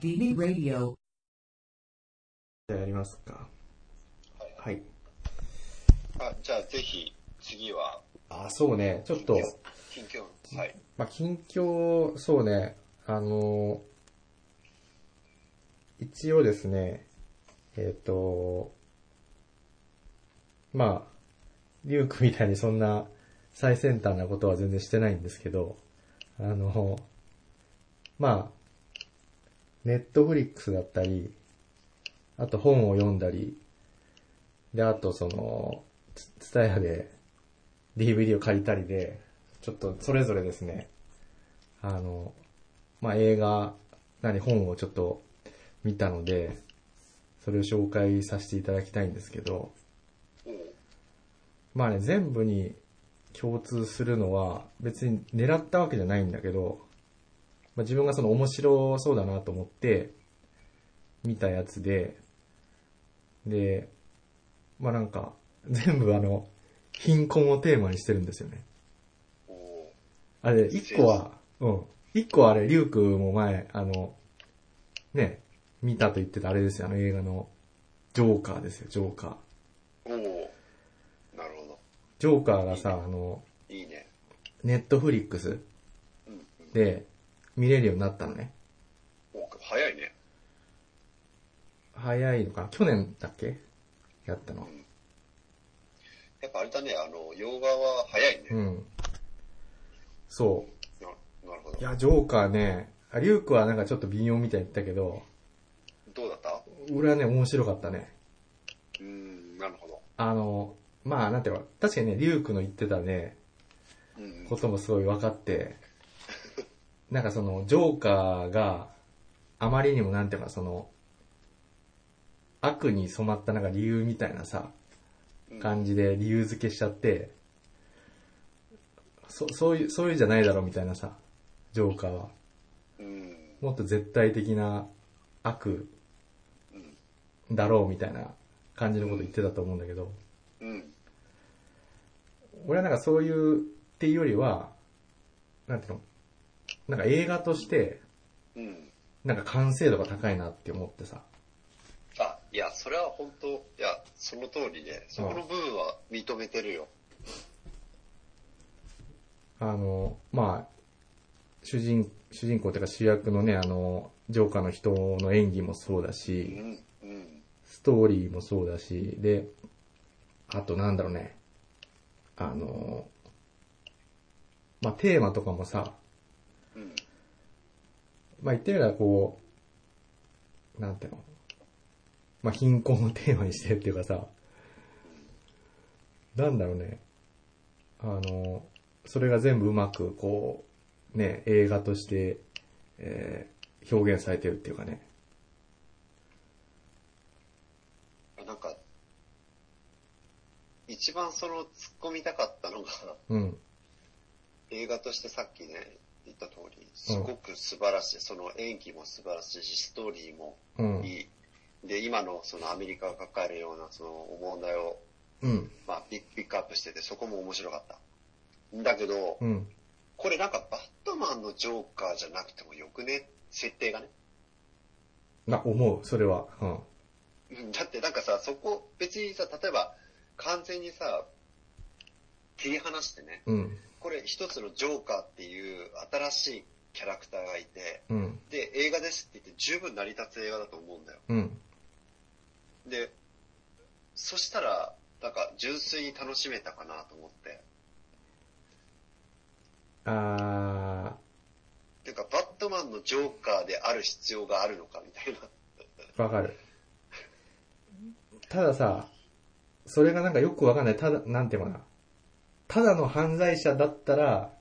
DB Radio. じゃあやりますか。はい。あ、じゃあぜひ、次は、あ、そうね。ちょっと、近況、はい。まあ、近況、そうね。あの、一応ですね、えっ、と、まあ、リュウクみたいにそんな最先端なことは全然してないんですけど、あの、まあ、ネットフリックスだったり、あと本を読んだり、で、あとその、ツタヤで DVD を借りたりで、ちょっとそれぞれですね、あの、まあ、映画、何、本をちょっと見たので、それを紹介させていただきたいんですけど、まあね、全部に共通するのは、別に狙ったわけじゃないんだけど、まあ、自分がその面白そうだなと思って、見たやつで、で、まあなんか、全部あの、貧困をテーマにしてるんですよね。あれ、一個は、うん。一個はあれ、リュウクも前、あの、ね、見たと言ってたあれですよ、あの映画の、ジョーカーですよ、ジョーカー。おうなるほど。ジョーカーがさ、あの、いいね。ネットフリックス。で見れるようになったのね。お早いね。早いのかな去年だっけ？やったの。やっぱあれだね、あの、洋画は早いね。うん。そななるほう。いど。や、ジョーカーね、あリュウクはなんかちょっと微妙みたいに言ったけど、どうだった？俺はね、面白かったね。うーん、なるほど。あの、まあ、なんていうの、確かにね、リュウクの言ってたね、うんうん。こともすごい分かって、なんかその、ジョーカーがあまりにもなんていうかその、悪に染まったなんか理由みたいなさ、感じで理由付けしちゃって、そそういう、そういうじゃないだろうみたいなさ、ジョーカーは。うん。もっと絶対的な悪うん。だろうみたいな感じのこと言ってたと思うんだけど、うん。俺はなんかそういうっていうよりは、なんていうの、なんか映画として、うん。なんか完成度が高いなって思ってさ。あ、いや、それは本当いや、その通りで、そこの部分は認めてるよ。あの、まあ、主人、主人公っていうか主役のね、あの、ジョーカーの人の演技もそうだうし、ん。うん。ストーリーもそうだし、で、あとなんだろうね、あの、まあ、テーマとかもさ、うん。まあ、言ってみればこう、なんていうの、まあ、貧困をテーマにしてるっていうかさ、なんだろうね、あの、それが全部うまくこう、ね、映画として、えー表現されてるっていうかね。なんか、一番その突っ込みたかったのが、うん、映画としてさっきね、言った通り、すごく素晴らしい。その演技も素晴らしいし、ストーリーもうん、いい。で、今のそのアメリカが抱えるようなその問題を、うん、まあ、ピックアップしてて、そこも面白かった。だけど、うん。これなんかバットマンのジョーカーじゃなくてもよくね？設定がね。な、思う、それは。うん。うんだってなんかさ、そこ別にさ、例えば完全にさ、切り離してね、うん、これ一つのジョーカーっていう新しいキャラクターがいて、うん、で、映画ですって言って十分成り立つ映画だと思うんだよ。うん。で、そしたら、なんか純粋に楽しめたかなと思って。あてか、バットマンのジョーカーである必要があるのかみたいな。ー、わかる。たださ、それがなんかよくわかんない。ただ、なんていうのかな。ただの犯罪者だったら、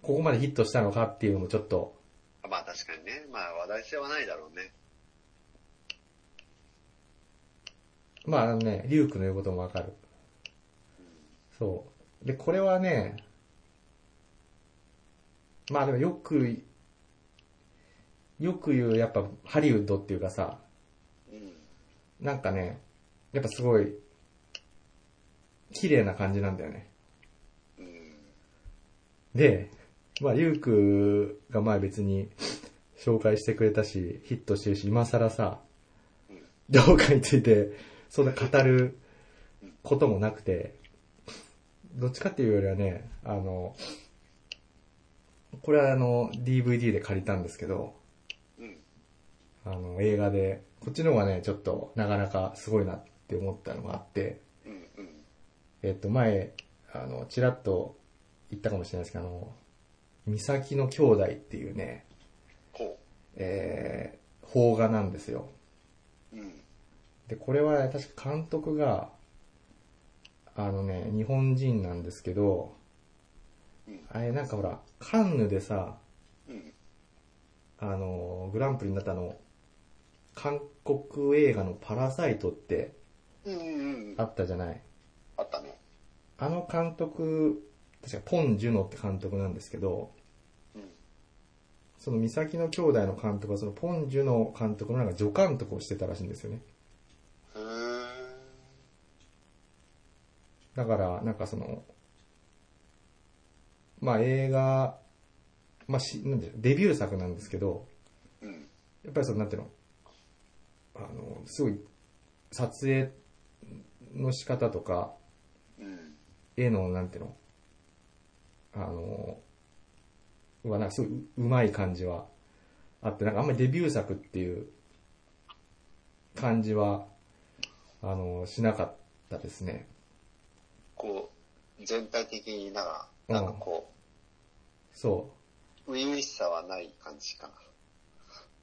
ここまでヒットしたのかっていうのもちょっと、まあ確かにね、まあ話題性はないだろうね。まああのね、リュウクの言うこともわかる。そう。で、これはね、まあでもよく、よく言う、やっぱハリウッドっていうかさ、うん。なんかね、やっぱすごい、綺麗な感じなんだよね。うん。で、まあ、リュウクが前別に紹介してくれたし、ヒットしてるし、今更さうん、ジョーカーについて、そんな語ることもなくて、どっちかっていうよりはね、あの、これはあの、DVD で借りたんですけど、うん。あの、映画で、こっちの方がね、ちょっとなかなかすごいなって思ったのがあって。えっと、前、あの、ちらっと言ったかもしれないですけど、あの、三崎の兄弟っていうね、こえー、邦画なんですよ。う。うん。で、これは確か監督が、あのね、日本人なんですけど、うん。あれなんかほら、カンヌでさ、うん。あの、グランプリになったあの、韓国映画のパラサイトってうん。うん。あったじゃない。あの監督、確かポン・ジュノって監督なんですけど、うん。その三崎の兄弟の監督はそのポン・ジュノ監督のなんか助監督をしてたらしいんですよね。だから、なんかその、まあ映画、まあし、なんでしょうデビュー作なんですけど、うん。やっぱりその、なんていうの、あの、すごい、撮影の仕方とか、うん。絵の、なんていうの、あの、は、なんかすごいううまい感じはあって、なんかあんまりデビュー作っていう感じは、あの、しなかったですね。こう、全体的になんか、なんかこそう。う、初々しさはない感じかな。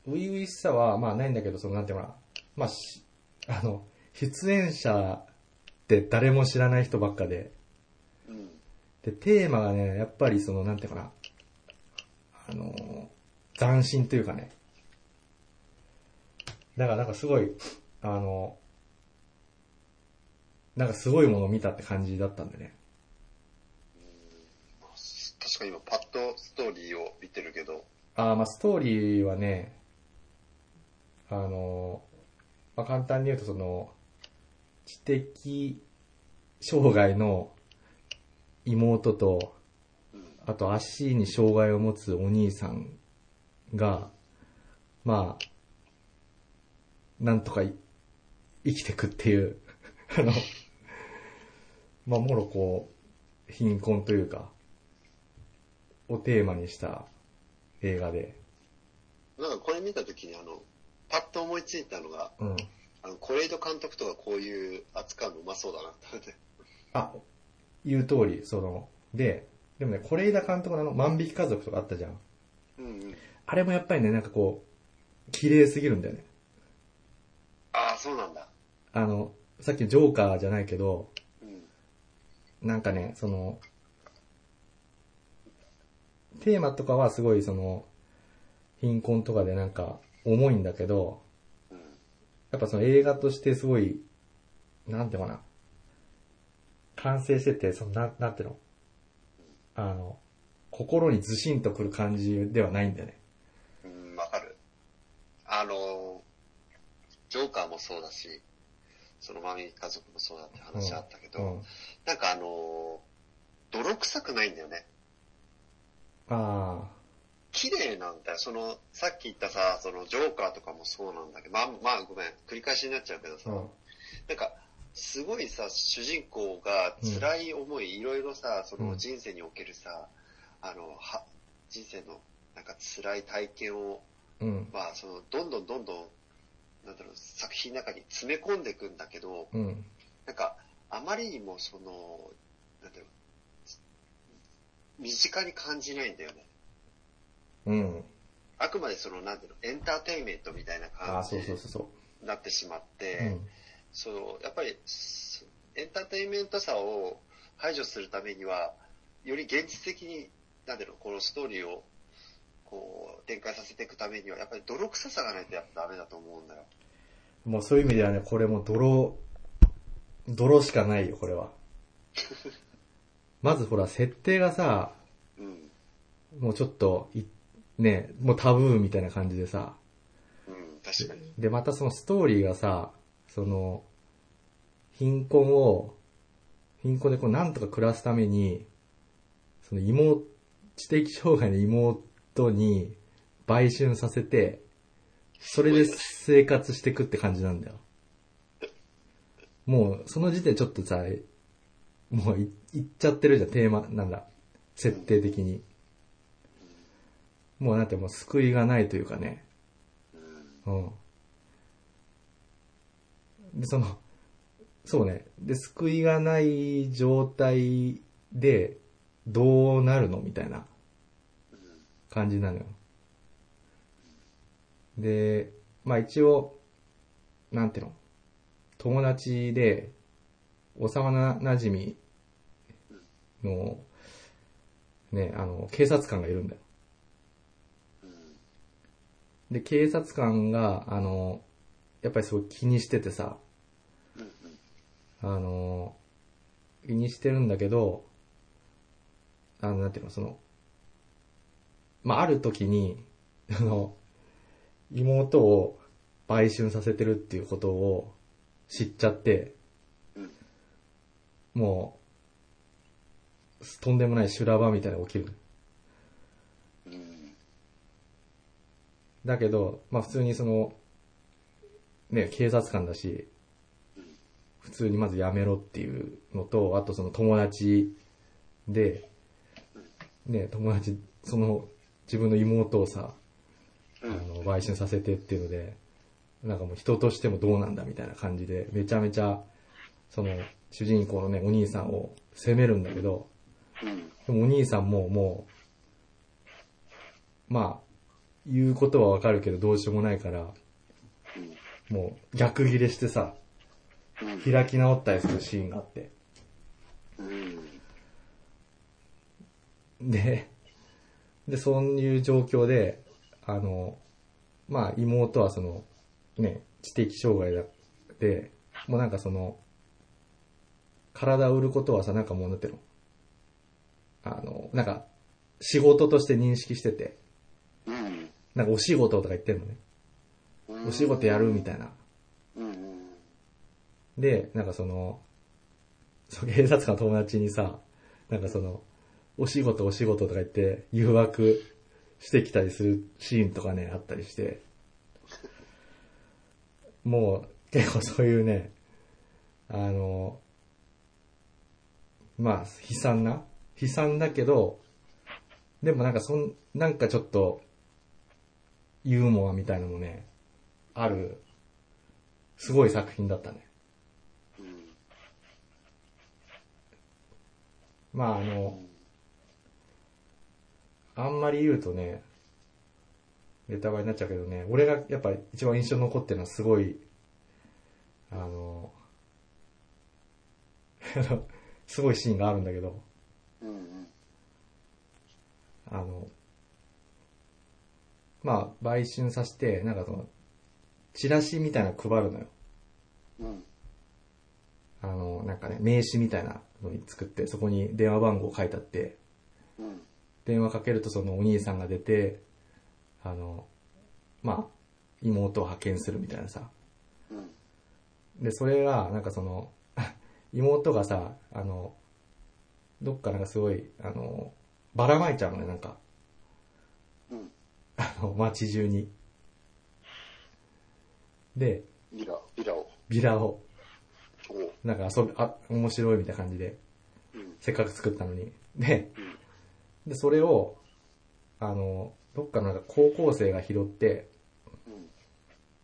初々しさは、まあないんだけど、その、なんていうのかな。まあし、あの、出演者って誰も知らない人ばっかで、うん。で、テーマがね、やっぱりその、なんていうかな。あの、斬新というかね。だからなんかすごい、あの、なんかすごいものを見たって感じだったんでね。確かに今パッとストーリーを見てるけど、あーまあストーリーはね、あの、まあ簡単に言うとその、知的障害の妹と、うん。あと足に障害を持つお兄さんが、まあ、なんとかい生きてくっていう、あの、まあ、もろこう、貧困というか、をテーマにした映画で、なんかこれ見たときにあの、パッと思いついたのが、うん。あの、是枝監督とかこういう扱うのうまそうだなって。あ、言う通り、その、で、でもね、是枝監督のあの、万引き家族とかあったじゃん。うんうん。あれもやっぱりね、なんかこう、綺麗すぎるんだよね。ああ、そうなんだ。あの、さっきのジョーカーじゃないけど、うん。なんかね、その、テーマとかはすごいその、貧困とかでなんか重いんだけど、うん。やっぱその映画としてすごい、なんていうのかな、完成してて、その、なん、なんていうの？あの、心にずしんとくる感じではないんだよね。うん、わかる。あの、ジョーカーもそうだし、そのマミー家族もそうだって話あったけど、うん。なんかあの、泥臭くないんだよね。あ綺麗なんだよ。その、さっき言ったさ、そのジョーカーとかもそうなんだけど、まあ、まあごめん、繰り返しになっちゃうけどあ、さ、うん。なんか、すごいさ、主人公が辛い思い、いろいろさ、その人生におけるさ、あの、は、人生のなんか辛い体験を、うん。まあ、その、どんどんどんどん、なんだろう、作品の中に詰め込んでいくんだけど、うん。なんか、あまりにもその、なんだろう、身近に感じないんだよね。うん。あくまでその、なんていうの、エンターテインメントみたいな感じそうそうそうそになってしまって、う。うん。その、やっぱり、すエンターテインメントさを排除するためには、より現実的に、なんだろう、このストーリーを、こう、展開させていくためには、やっぱり泥臭さがないとやっぱダメだと思うんだよ。もうそういう意味ではね、これも泥、泥しかないよ、これは。まずほら、設定がさ、うん。もうちょっと、いね、もうタブーみたいな感じでさ、うん、確かに。で、またそのストーリーがさ、その、貧困を、貧困でこうなんとか暮らすために、その妹、知的障害の妹に売春させて、それで生活していくって感じなんだよ。もう、その時点ちょっとさ、もうい、いっちゃってるじゃん、テーマ、なんだ、設定的に。もうなんてもう救いがないというかね。うん。で、その、そうね。で、救いがない状態で、どうなるの？みたいな感じなのよ。で、まあ一応、なんていうの？友達で、幼なじみの、ね、あの、警察官がいるんだよ。で、警察官が、あの、やっぱりすごい気にしててさ、あの、気にしてるんだけど、あの、なんていうの、その、まあ、ある時に、あの、妹を売春させてるっていうことを知っちゃって、もう、とんでもない修羅場みたいなの起きる。だけど、まあ普通にその、ね、警察官だし、普通にまずやめろっていうのと、あとその友達で、ね、友達、その自分の妹をさ、あの、売春させてっていうので、なんかもう人としてもどうなんだみたいな感じで、めちゃめちゃ、その、主人公のね、お兄さんを責めるんだけど、でもお兄さんももう、まあ、言うことはわかるけどどうしようもないから、もう逆ギレしてさ、開き直ったりするシーンがあって。で、で、そういう状況で、あの、まあ妹はその、ね、知的障害だって、もうなんかその、体を売ることはさ、なんかもうなんていうの。あの、なんか、仕事として認識してて、なんかお仕事とか言ってんのね。お仕事やるみたいな。で、なんかその、そう警察官の友達にさ、なんかその、お仕事お仕事とか言って誘惑してきたりするシーンとかね、あったりして、もう結構そういうね、あの、まあ、悲惨な悲惨だけど、でもなんかそん、なんかちょっと、ユーモアみたいなのもね、ある、すごい作品だったね。まああの、あんまり言うとね、ネタバレになっちゃうけどね、俺がやっぱ一番印象に残ってるのはすごい、あの、すごいシーンがあるんだけど、あの、まあ、売春させて、なんかその、チラシみたいなの配るのよ。あの、なんかね、名刺みたいなのに作って、そこに電話番号書いてあって、電話かけるとそのお兄さんが出て、あの、まあ、妹を派遣するみたいなさ。で、それが、なんかその、妹がさ、あの、どっかなんかすごい、あの、ばらまいちゃうのね、なんか。あの、街中に。で、ビラ、ビラを。ビラを、おなんか遊び、あ、面白いみたいな感じで、うん。せっかく作ったのに。で、で、それを、あの、どっかのなんか高校生が拾って、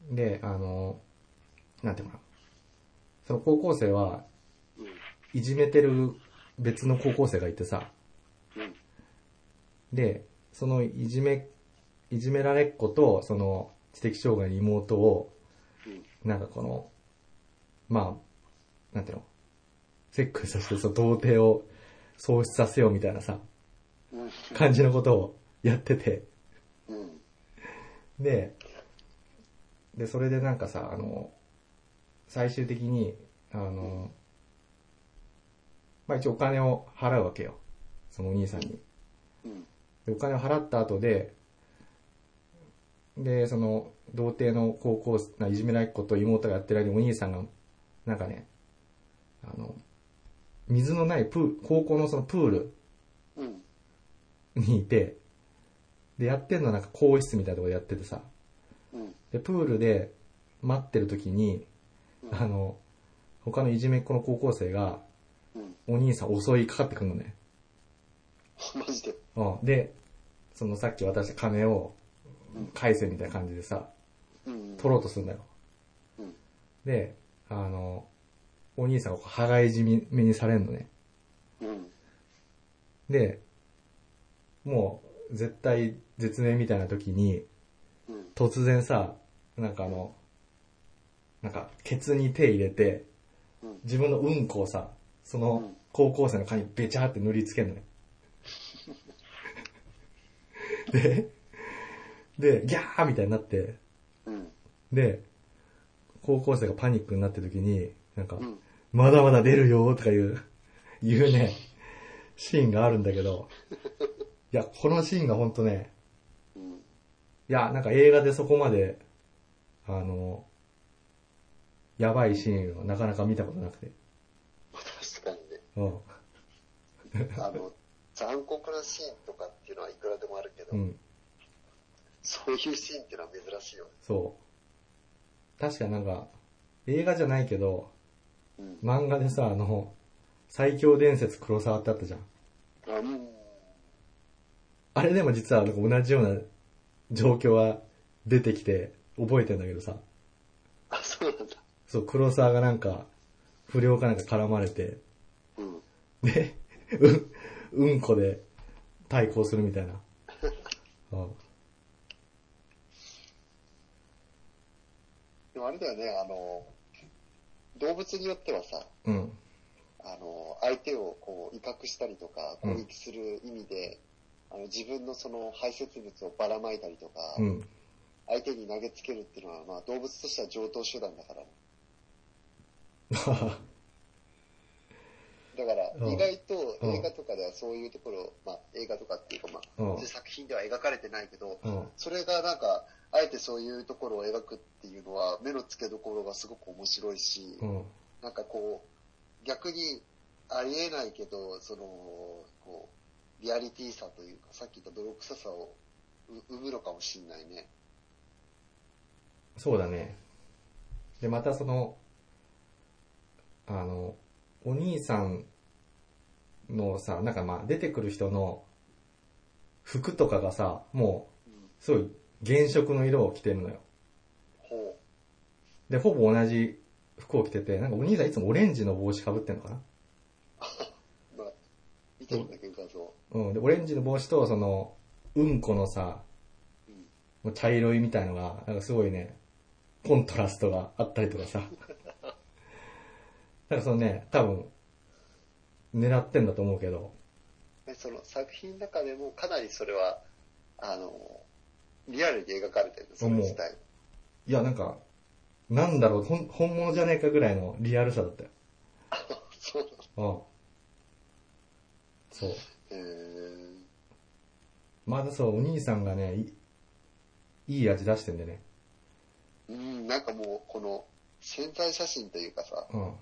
うん。で、あの、なんていうのかな。その高校生は、うん。いじめてる別の高校生がいてさ、うん。で、そのいじめ、いじめられっ子と、その知的障害の妹を、うん。なんかこの、まあ、なんていうの、セックスさせて、その童貞を喪失させようみたいなさ、うん。感じのことをやってて、うん。で、で、それでなんかさ、あの、最終的に、あの、まあ一応お金を払うわけよ。そのお兄さんに。お金を払った後で、で、その、童貞の高校生、ないじめられっ子と妹がやってる間にお兄さんが、なんかね、あの、水のないプー高校のそのプールうん。にいて、で、やってんのはなんか更衣室みたいなところでやっててさ、うん。で、プールで待ってる時に、うんあの、他のいじめっ子の高校生が、うん。お兄さん襲いかかってくるのね。マジで。うん。で、そのさっき渡した金を返せみたいな感じでさ、うん。取ろうとするんだよ。うん。で、あの、お兄さんがこう羽交い締めにされんのね。うん。で、もう絶対絶命みたいな時に、うん。突然さ、なんかあの、なんか、ケツに手入れて、うん。自分のうんこをさ、そのうん高校生の髪にべちゃーって塗りつけんのよ。で、で、ギャーみたいになって、うん。で、高校生がパニックになってる時に、なんか、うん。まだまだ出るよとかいう、いうね、シーンがあるんだけど、いや、このシーンがほんとね、うん。いや、なんか映画でそこまで、あの、やばいシーンをなかなか見たことなくて。確かにね。うん。あの、残酷なシーンとかっていうのはいくらでもあるけど、うん。そういうシーンっていうのは珍しいよね。そう。確かなんか、映画じゃないけど、うん。漫画でさ、あの、最強伝説黒沢ってあったじゃん。あうん。あれでも実はなんか同じような状況は出てきて覚えてんだけどさ。あ、そうなんだ。そう、黒沢がなんか、不良かなんか絡まれて、うん。で、うん、うんこで対抗するみたいな。うんでもあれだよね、あの、動物によってはさ、うん。あの、相手をこう威嚇したりとか、攻撃する意味で、あの自分のその排泄物をばらまいたりとか、うん。相手に投げつけるっていうのは、まあ動物としては上等手段だからね。だからうん意外とうん映画とかではそういうところ、まあ映画とかっていうかまあ、うんそういう作品では描かれてないけど、うん。それがなんか、あえてそういうところを描くっていうのは、目の付けどころがすごく面白いし、うん。なんかこう、逆にありえないけど、その、こう、リアリティさというか、さっき言った泥臭さをう生むのかもしんないね。そうだね。で、またその、あの、お兄さんのさ、なんかまあ出てくる人の服とかがさ、もうん。う、すごい原色の色を着てるのよ。ほで、ほぼ同じ服を着てて、なんかお兄さんいつもオレンジの帽子かぶってんのかなう。まあ、見てるんだけど、画像。うん。で、オレンジの帽子と、その、うんこのさ、うん。もう茶色いみたいのが、なんかすごいね、コントラストがあったりとかさ。なんかそのね、多分、狙ってんだと思うけど、でその作品の中でもかなりそれは、あの、リアルに描かれてるんです、それ自体。いや、なんか、なんだろう、ほん本物じゃねえかぐらいのリアルさだったよ。そううん。そう。なの。へーまだそう、お兄さんがね、いいい味出してんでね。うん、なんかもう、この、潜在写真というかさ、うん。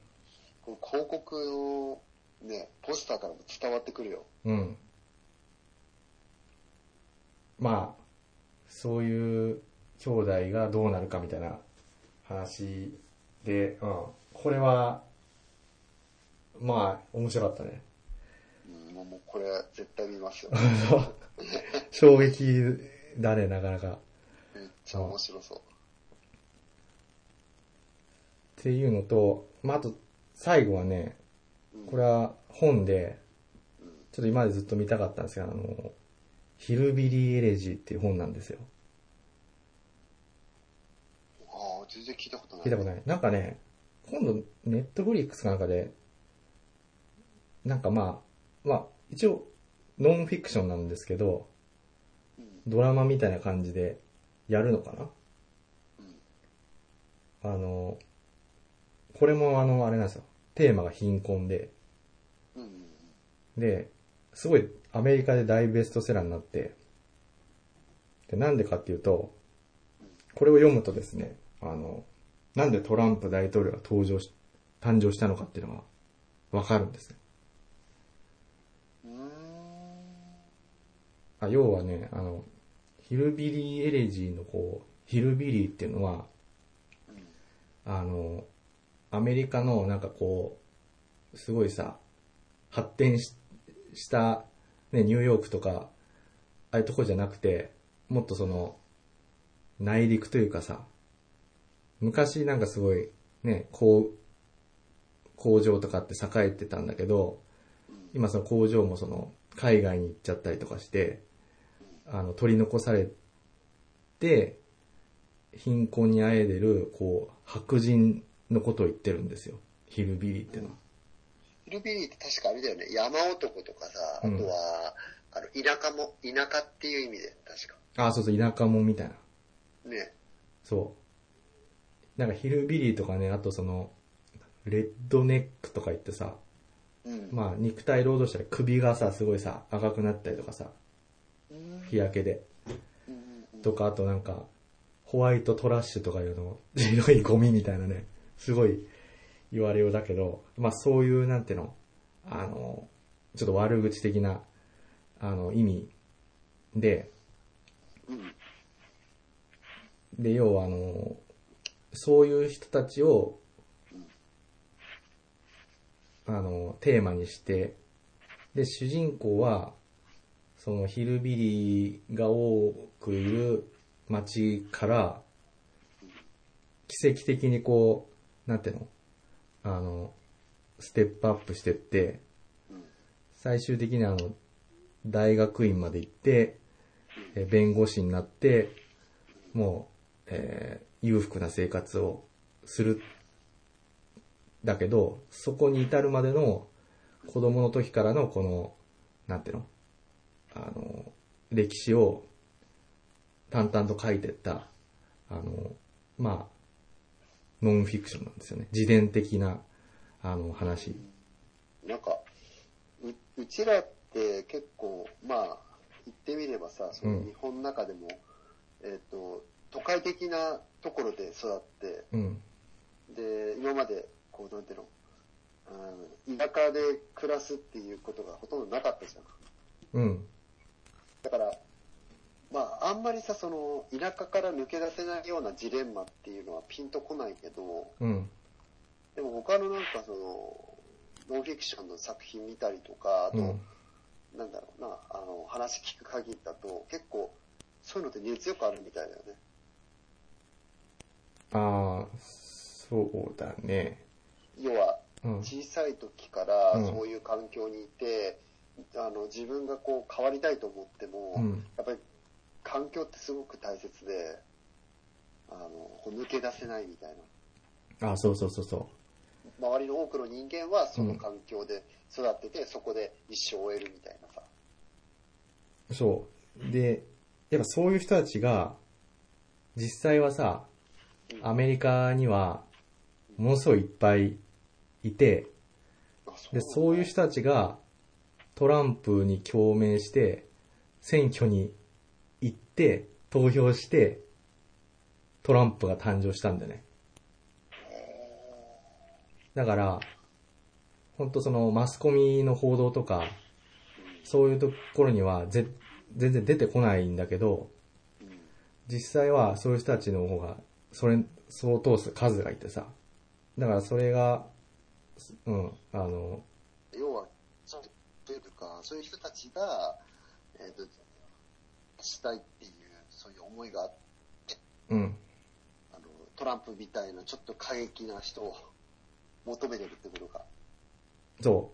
この広告のね、ポスターからも伝わってくるよ。うん。まあ、そういう兄弟がどうなるかみたいな話で、うん。これは、まあ、面白かったね。うん、もうこれ絶対見ますよ。衝撃だね、なかなか。めっちゃ面白そう。っていうのと、まあ、あと、最後はね、うんこれは本で、うんちょっと今までずっと見たかったんですが、あの、ヒルビリーエレジーっていう本なんですよ。ああ、全然聞いたことない。聞いたことない。なんかね、今度、ネットフリックスかなんかで、なんかまあ、まあ、一応、ノンフィクションなんですけど、うんドラマみたいな感じでやるのかな？うんあの、これもあの、あれなんですよ。テーマが貧困で、うんうんで、すごいアメリカで大ベストセラーになって、で、なんでかっていうと、これを読むとですね、あの、なんでトランプ大統領が登場し、誕生したのかっていうのがわかるんですね。あ要はね、あの、ヒルビリーエレジーのこう、ヒルビリーっていうのは、あの、アメリカのなんかこう、すごいさ、発展しした、ね、ニューヨークとか、ああいうとこじゃなくて、もっとその、内陸というかさ、昔なんかすごい、ね、こう、工場とかって栄えてたんだけど、今その工場もその、海外に行っちゃったりとかして、あの、取り残されて、貧困にあえでる、こう、白人のことを言ってるんですよ。ヒルビリーってのは。ヒルビリーって確かあれだよね、山男とかさ、あうんとは、あの、田舎も、田舎っていう意味で、確か。あ、そうそう、田舎もんみたいな。ね。そう。なんかヒルビリーとかね、あとその、レッドネックとか言ってさ、うん。まあ肉体労働者で首がさ、すごいさ、赤くなったりとかさ、うん日焼けで。うんとか、あとなんか、ホワイトトラッシュとかいうの、白いゴミみたいなね、すごい言われようだけど、まあそういう、なんての、あの、ちょっと悪口的な、あの、意味で、で、要はあの、そういう人たちを、あの、テーマにして、で、主人公は、そのヒルビリーが多くいる街から、奇跡的にこう、なんていうのあの、ステップアップしてって、最終的にあの、大学院まで行って、え弁護士になって、もう、えー裕福な生活をする。だけど、そこに至るまでの子供の時からのこの、なんていうのあの、歴史を淡々と書いてった、あの、まあ、ノンフィクションなんですよね。自伝的な、あの、話。なんか、う、うちらって結構、まあ、言ってみればさ、そのうん日本の中でも、えっ、と、都会的なところで育って、うん。で、今まで、こう、なんていうの、うん、田舎で暮らすっていうことがほとんどなかったじゃん。うん。だから、まあ、あんまりさ、その、田舎から抜け出せないようなジレンマっていうのはピンとこないけど、うん。でも他のなんかその、ノンフィクションの作品見たりとか、あと、うん。なんだろうな、あの、話聞く限りだと、結構、そういうのって熱よくあるみたいだよね。ああ、そうだね。要は、うん。小さい時からうんそういう環境にいて、あの、自分がこう変わりたいと思っても、うん。やっぱり環境ってすごく大切で、あの、こう抜け出せないみたいな。ああ、そうそうそうそ周りの多くの人間はその環境で育ってて、そこで一生を終えるみたいなさ。う。そう。で、やっぱそういう人たちが、実際はさ、アメリカには、ものすごいいっぱいいて、で、そういう人たちが、トランプに共鳴して、選挙に投票して、トランプが誕生したんだよね。だから、本当そのマスコミの報道とか、そういうところにはぜ全然出てこないんだけど、実際はそういう人たちの方が、それ、そう通す数がいてさ。だからそれが、うん、あの、要は、そうというか、そういう人たちが、えっ、と、したいっていう、そういう思いがあって、うん、あの、トランプみたいなちょっと過激な人を求めてるってことか。そ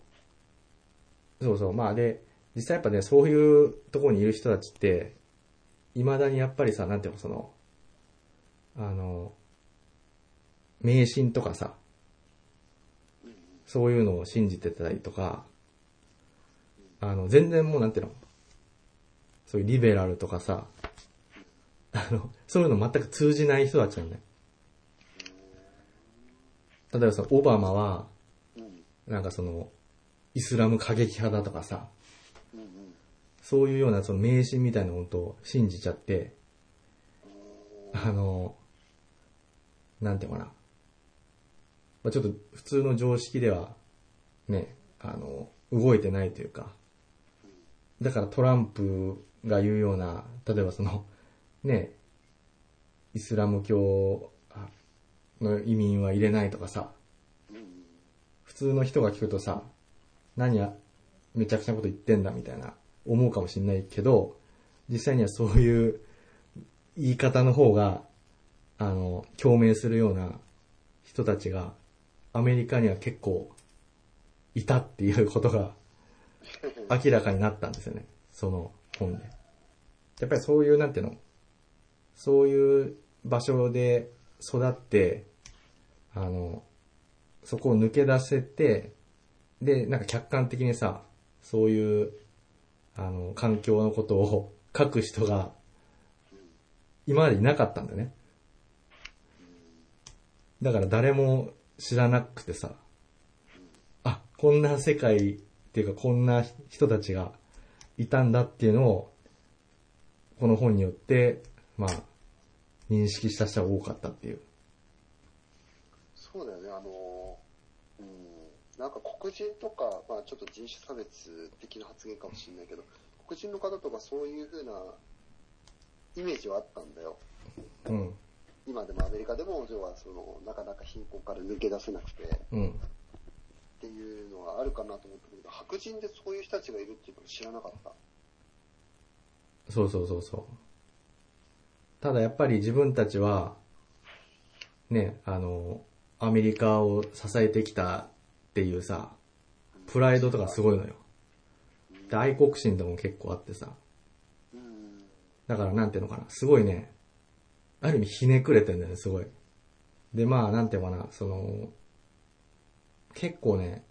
う。そうそう。まあで、実際やっぱね、そういうところにいる人たちって、未だにやっぱりさ、なんていうの、その、あの、迷信とかさ、そういうのを信じてたりとか、あの、全然もうなんていうの、そういうリベラルとかさ、あの、そういうの全く通じない人たちなんだよ。例えばさ、オバマは、なんかその、イスラム過激派だとかさ、そういうようなその迷信みたいなことを信じちゃって、あの、なんていうかな。まあ、ちょっと普通の常識では、ね、あの、動いてないというか、だからトランプが言うような、例えばその、ね、イスラム教の移民は入れないとかさ、うん。普通の人が聞くとさ、何や、めちゃくちゃなこと言ってんだみたいな思うかもしれないけど、実際にはそういう言い方の方が、あの、共鳴するような人たちが、アメリカには結構いたっていうことが 明らかになったんですよね。その本で。やっぱりそういう、なんていうの、そういう場所で育って、あの、そこを抜け出せて、で、なんか客観的にさ、そういう、あの、環境のことを 書く人が、今までいなかったんだよね。だから誰も知らなくてさ、あ、こんな世界っていうかこんな人たちがいたんだっていうのを、この本によって、まあ、認識した人が多かったっていう。そうだよね、あの、うん、なんか黒人とか、まあちょっと人種差別的な発言かもしれないけど、黒人の方とかそういう風なイメージはあったんだよ。うん。今でもアメリカでも、要はその、なかなか貧困から抜け出せなくて、っうん。っていうのはあるかなと思ったけど、白人でそういう人たちがいるっていうのを知らなかった。そうそうそうそう。ただやっぱり自分たちは、ね、あの、アメリカを支えてきたっていうさ、プライドとかすごいのよ。で愛国心とも結構あってさ。だからなんていうのかな、すごいね、ある意味ひねくれてんだよね、すごい。で、まあ、なんていうのかな、その、結構ね、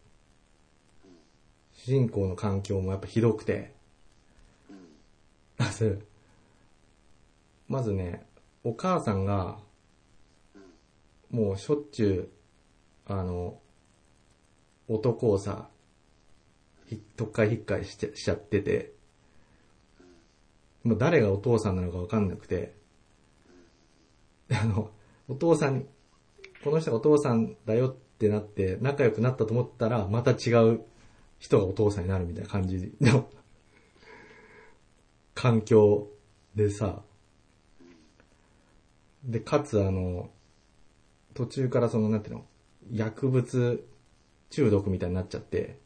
主人公の環境もやっぱひどくて、うん。まず、まずね、お母さんが、もうしょっちゅう、あの、男をさ、ひとっかいひっかいしちゃしちゃってて、もう誰がお父さんなのかわかんなくて、あの、お父さん、この人がお父さんだよってなって、仲良くなったと思ったら、また違う人がお父さんになるみたいな感じの 環境でさ、で、かつあの、途中からその、なんていうの、薬物中毒みたいになっちゃって、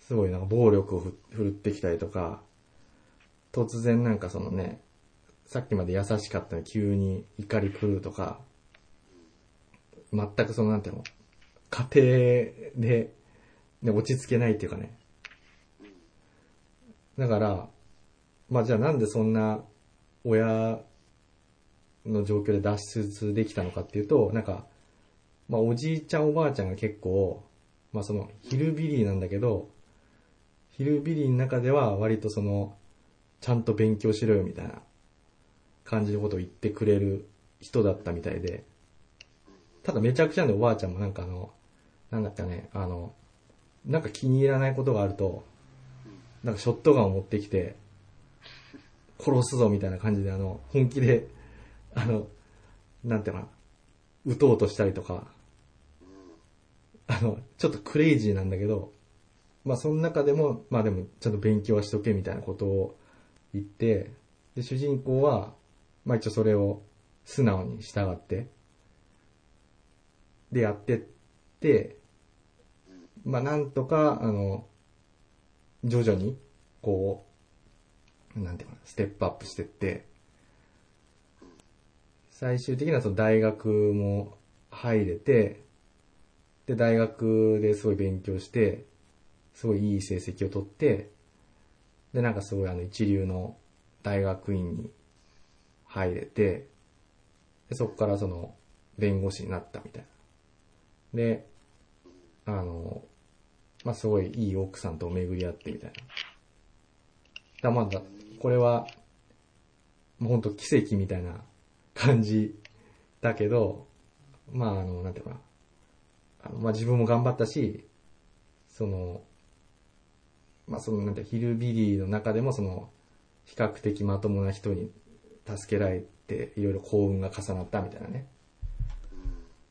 すごいなんか暴力を振るってきたりとか、突然なんかそのね、さっきまで優しかったのに急に怒り狂うとか、全くそのなんていうの、家庭で、ね、落ち着けないっていうかね。だから、まあじゃあなんでそんな親の状況で脱出できたのかっていうと、なんか、まあおじいちゃんおばあちゃんが結構、まあそのヒルビリーなんだけど、ヒルビリーの中では割とその、ちゃんと勉強しろよみたいな感じのことを言ってくれる人だったみたいで、ただめちゃくちゃなんでおばあちゃんもなんかあの、なんだっけね、あの、なんか気に入らないことがあると、なんかショットガンを持ってきて、殺すぞみたいな感じであの、本気で、あの、なんていうのかな、撃とうとしたりとか、あの、ちょっとクレイジーなんだけど、まあその中でも、まあでもちゃんと勉強はしとけみたいなことを言って、で、主人公は、まあ一応それを素直に従って、でやってって、まあなんとか、あの、徐々に、こう、なんていうかな、ステップアップしてって、最終的にはその大学も入れて、で、大学ですごい勉強して、すごいいい成績を取って、で、なんかすごいあの一流の大学院に入れて、で、そこからその弁護士になったみたいな。で、あの、まあ、すごいいい奥さんと巡り合ってみたいな。だまだ、これは、もうほんと奇跡みたいな感じだけど、まあ、あの、なんていうかな。あのまあ、自分も頑張ったし、その、まあ、その、なんていうかヒルビリーの中でもその、比較的まともな人に助けられて、いろいろ幸運が重なったみたいなね。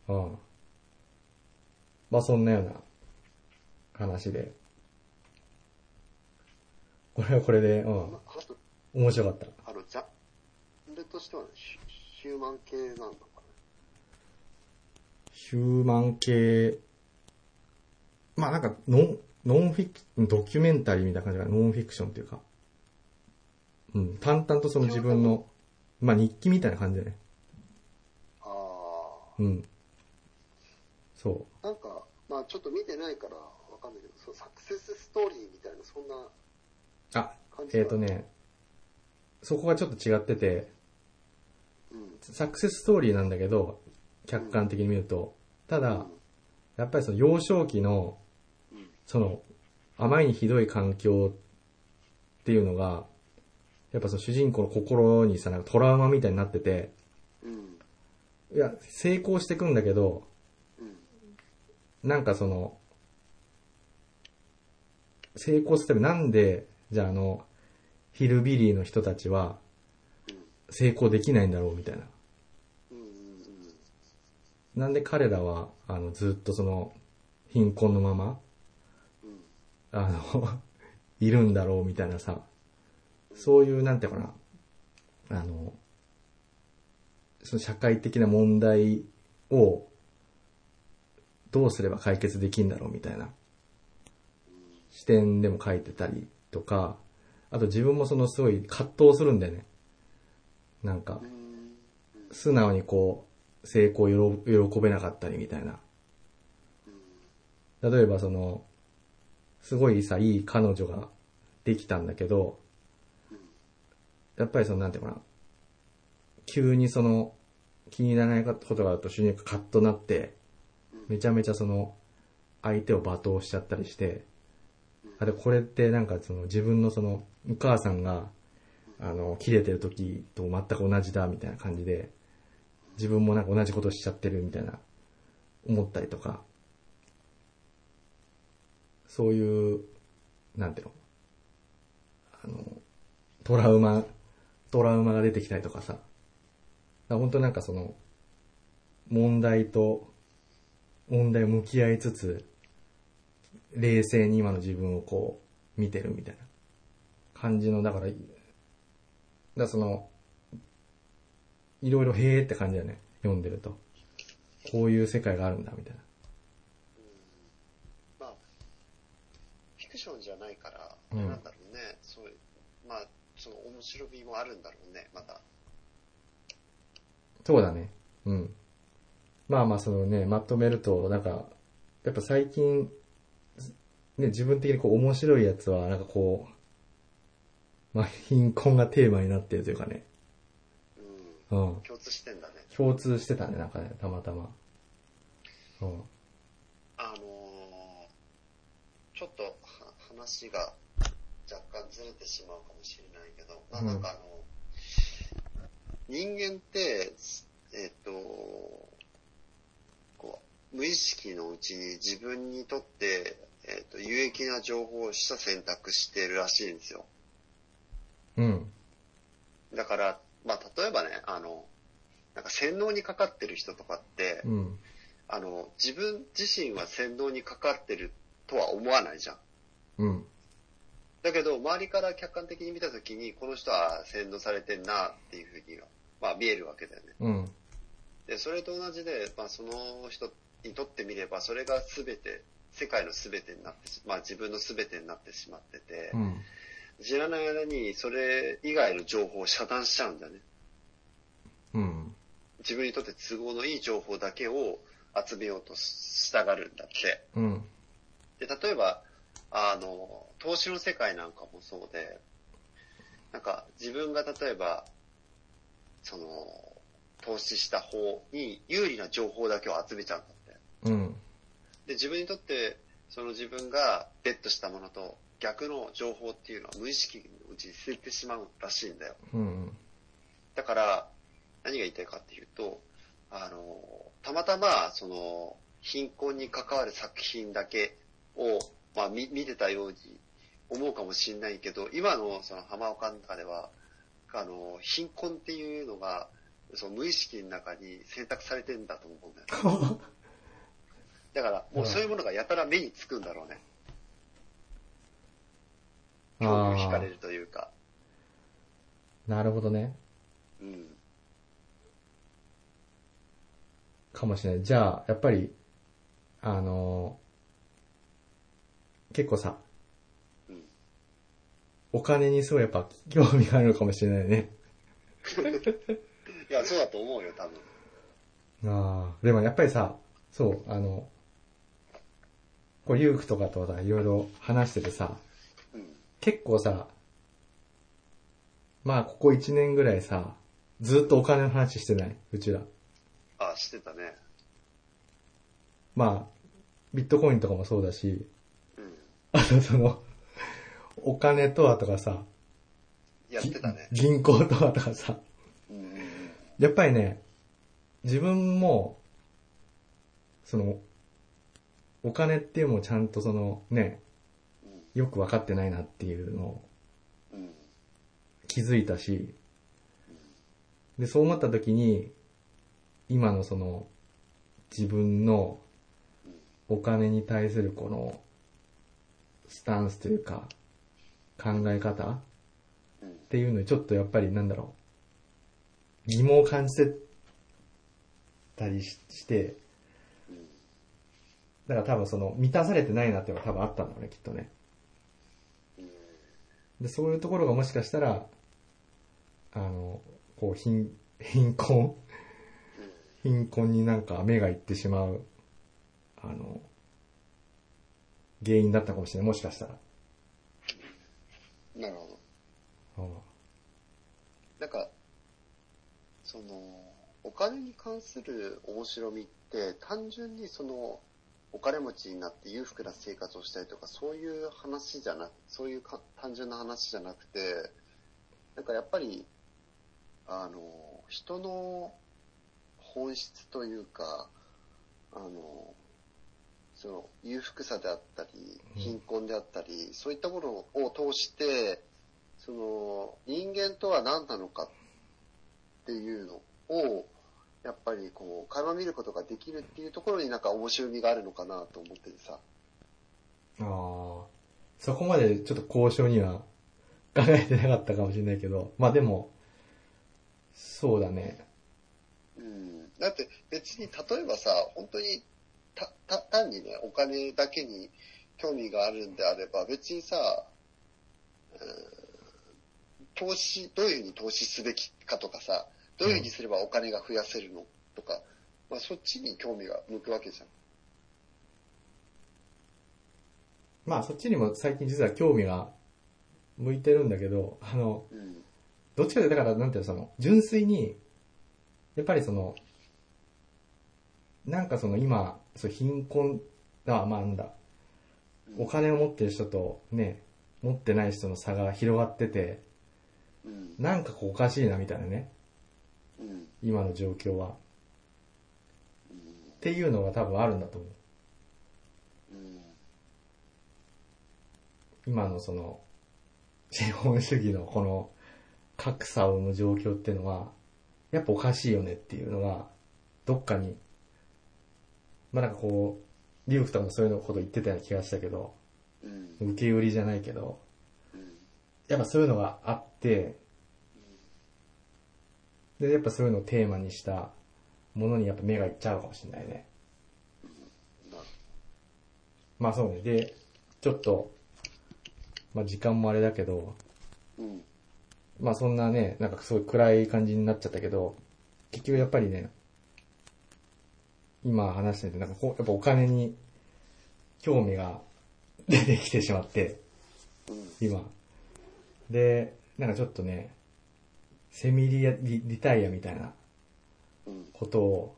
うん。まあ、そんなような話で。これはこれで、うん。面白かった。あの、ざ、としては、ね、ヒヒューマン系なんだかヒューマン系、まあなんかノン、ノンフィク、ドキュメンタリーみたいな感じがノンフィクションっていうか、うん、淡々とその自分の、まあ日記みたいな感じだね。な。あうん。そあ。なんか、まあちょっと見てないからわかんないけど、そうサクセスストーリーみたいな、そんなう。あ、えっ、と。ね、そこがちょっと違ってて、うん。サクセスストーリーなんだけど、客観的に見ると、ただ、やっぱりその幼少期の、うん。その、あまりにひどい環境っていうのが、やっぱその主人公の心にさ、なんかトラウマみたいになってて、うん。いや、成功してくんだけど、うん。なんかその、成功するためなんで、じゃああの、ヒルビリーの人たちは。成功できないんだろうみたいな。なんで彼らは、あの、ずっとその、貧困のまま、あの、いるんだろうみたいなさ、そういう、なんていうかな、あの、その社会的な問題を、どうすれば解決できるんだろうみたいな視点でも書いてたりとか、あと自分もそのすごい葛藤するんだよね。なんか、素直にこう、成功を喜べなかったりみたいな。例えばその、すごいさ、いい彼女ができたんだけど、やっぱりその、なんていうかな、急にその、気にならないことがあると主人公カッとなって、めちゃめちゃその、相手を罵倒しちゃったりして、あれ、これってなんかその自分のその、お母さんが、あの、切れてる時と全く同じだみたいな感じで、自分もなんか同じことしちゃってるみたいな、思ったりとか、そういう、なんていうのあの、トラウマ、トラウマが出てきたりとかさ、だから本当なんかその、問題と、問題を向き合いつつ、冷静に今の自分をこう、見てるみたいな感じの、だから、だその、いろいろへーって感じだよね、読んでると。こういう世界があるんだ、みたいな。まあ、フィクションじゃないから、うんなんだろうね、そういう、まあ、その面白みもあるんだろうね、また。そうだね。うん。まあまあ、そのね、まとめると、なんか、やっぱ最近、ね、自分的にこう面白いやつは、なんかこう、まあ、貧困がテーマになってるというかね。うん。うん。共通してんだね。共通してたね、なんかね、たまたま。うん。あのーちょっとは話が若干ずれてしまうかもしれないけど、まあなんかあの、人間って、えっ、と、こう、無意識のうちに自分にとって、えっ、と、有益な情報をした選択してるらしいんですよ。うん。だから、まあ例えばね、あの、なんか洗脳にかかってる人とかって、うん。あの、自分自身は洗脳にかかってるとは思わないじゃん。うん。だけど、周りから客観的に見たときに、この人は洗脳されてんなっていうふうには、まあ見えるわけだよね。うん。で、それと同じで、まあその人にとってみれば、それが全て、世界の全てになってし、まあ自分の全てになってしまっててう、ん。知らない間にそれ以外の情報を遮断しちゃうんだよね。うん。自分にとって都合のいい情報だけを集めようとしたがるんだって。うん。で、例えば、あの、投資の世界なんかもそうで、なんか自分が例えば、その、投資した方に有利な情報だけを集めちゃうんだって。うん。で、自分にとって、その自分がベットしたものと逆の情報っていうのは無意識のうちに捨ててしまうらしいんだよ。うん。だから、何が言いたいかっていうと、あの、たまたま、その、貧困に関わる作品だけを、まあ、見見てたように思うかもしれないけど、今のその浜岡の中では、あの、貧困っていうのが、その無意識の中に選択されてんだと思うんだよ。だから、もうそういうものがやたら目につくんだろうね。興味惹かれるというか。なるほどね。うん。かもしれない。じゃあ、やっぱり、あのー、結構さ、うん、お金にすごいやっぱ興味があるのかもしれないね。いや、そうだと思うよ、多分。ああ、でもやっぱりさ、そう、あの、こう、ユークとかとさ、いろいろ話しててさ、うん。結構さ、まあ、ここ1年ぐらいさ、ずっとお金の話してない？うちら。あ、してたね。まあ、ビットコインとかもそうだし、うん。あとその、お金とはとかさ、やってたね。銀行とはとかさ。やっぱりね、自分も、その、お金っていうのもちゃんとそのね、よく分かってないなっていうのを。気づいたし、で、そう思った時に、今のその、自分のお金に対するこの、スタンスというか、考え方っていうのにちょっとやっぱりなんだろう、疑問を感じてたりして、だから多分その満たされてないなっていうのが多分あったんだろうね、きっとね。うん。で、そういうところがもしかしたら、あの、こう、貧、貧困？貧困になんか目がいってしまう、あの、原因だったかもしれない、もしかしたら。なるほど。うんなんか、その、お金に関する面白みって、単純にその、お金持ちになって裕福な生活をしたりとか、そういう話じゃなく、そういうか単純な話じゃなくて、なんかやっぱり、あの、人の本質というか、あの、その裕福さであったり、うん。貧困であったり、そういったものを通して、その人間とは何なのかっていうのを、やっぱりこう、垣間見ることができるっていうところになんか面白みがあるのかなと思っててさ。ああ、そこまでちょっと交渉には考えてなかったかもしれないけど、まあでも、そうだね。うん。だって別に例えばさ、本当にた、た、単にね、お金だけに興味があるんであれば、別にさ、うん投資、どういうふうに投資すべきかとかさ、どういうふうにすればお金が増やせるのとか、まあそっちに興味が向くわけじゃん。まあそっちにも最近実は興味が向いてるんだけど、あの、うん。どっちかでだからなんていうのその、純粋に、やっぱりその、なんかその今、そう貧困、あ、まあなんだ、お金を持ってる人とね、持ってない人の差が広がってて、うん。なんかこうおかしいなみたいなね、うん。今の状況は。うんっていうのが多分あるんだと思う。うん。今のその、資本主義のこの格差を生む状況っていうのは、やっぱおかしいよねっていうのが、どっかに、まあなんかこう、リュウクとかもそういうのこと言ってたような気がしたけど、うん。受け売りじゃないけど、うん。やっぱそういうのがあって、で、やっぱそういうのをテーマにしたものにやっぱ目がいっちゃうかもしれないね。まあそうね。で、ちょっと、まあ時間もあれだけど、うん。まあそんなね、なんかすごい暗い感じになっちゃったけど、結局やっぱりね、今話してて、なんかこう、やっぱお金に興味が出てきてしまって、うん。今。で、なんかちょっとね、セミリアリリタイアみたいなうん。ことを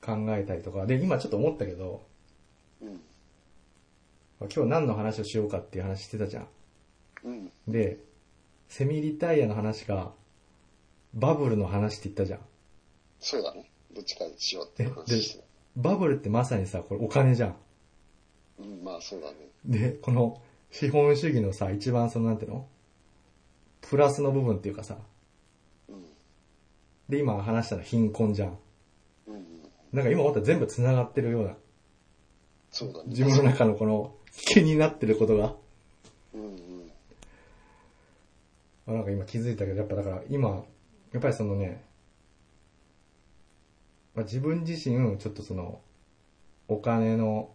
考えたりとか、で、今ちょっと思ったけど、うん。今日何の話をしようかっていう話してたじゃん。うん。で、セミリタイアの話が、バブルの話って言ったじゃん。そうだね。どっちかにしようって話してた。バブルってまさにさ、これお金じゃん。うん、まあそうだね。で、この資本主義のさ、一番そのなんていうの？プラスの部分っていうかさ、うん。で、今話したの貧困じゃん。なんか今思ったら全部繋がってるような、そうだね。自分の中のこの気になってることが、うんうん。あなんか今気づいたけど、やっぱだから今、やっぱりそのね、まあ、自分自身、ちょっとその、お金の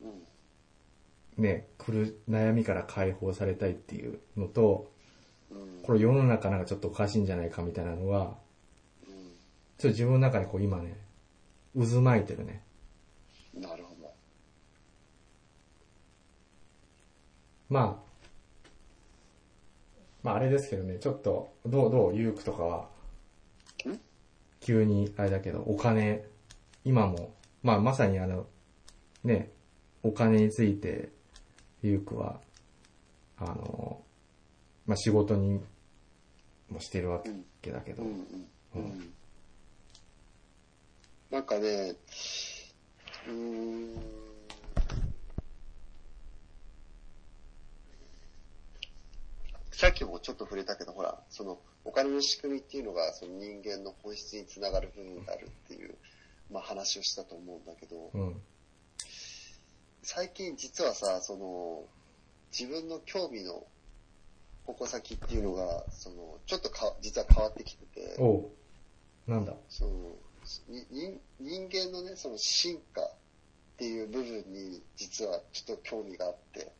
うん。ね、来る悩みから解放されたいっていうのと、うん。これ世の中なんかちょっとおかしいんじゃないかみたいなのが、うん。ちょっと自分の中でこう今ね、渦巻いてるね。なるほど。まあ、まああれですけどね、ちょっと、どう、どう、ユークとかはん、急にあれだけど、お金、今も、まあまさにあの、ね、お金について、ユークは、あの、まあ仕事にもしてるわけだけど、うんうんうん。なんかね、うーん。さっきもちょっと触れたけど、ほら、その、お金の仕組みっていうのが、その人間の本質につながる部分であるっていう、まあ話をしたと思うんだけど、うん、最近実はさ、その、自分の興味の矛先っていうのが、その、ちょっとか、実は変わってきてて、おう、なんだ、その、に人人間のね、その進化っていう部分に、実はちょっと興味があって、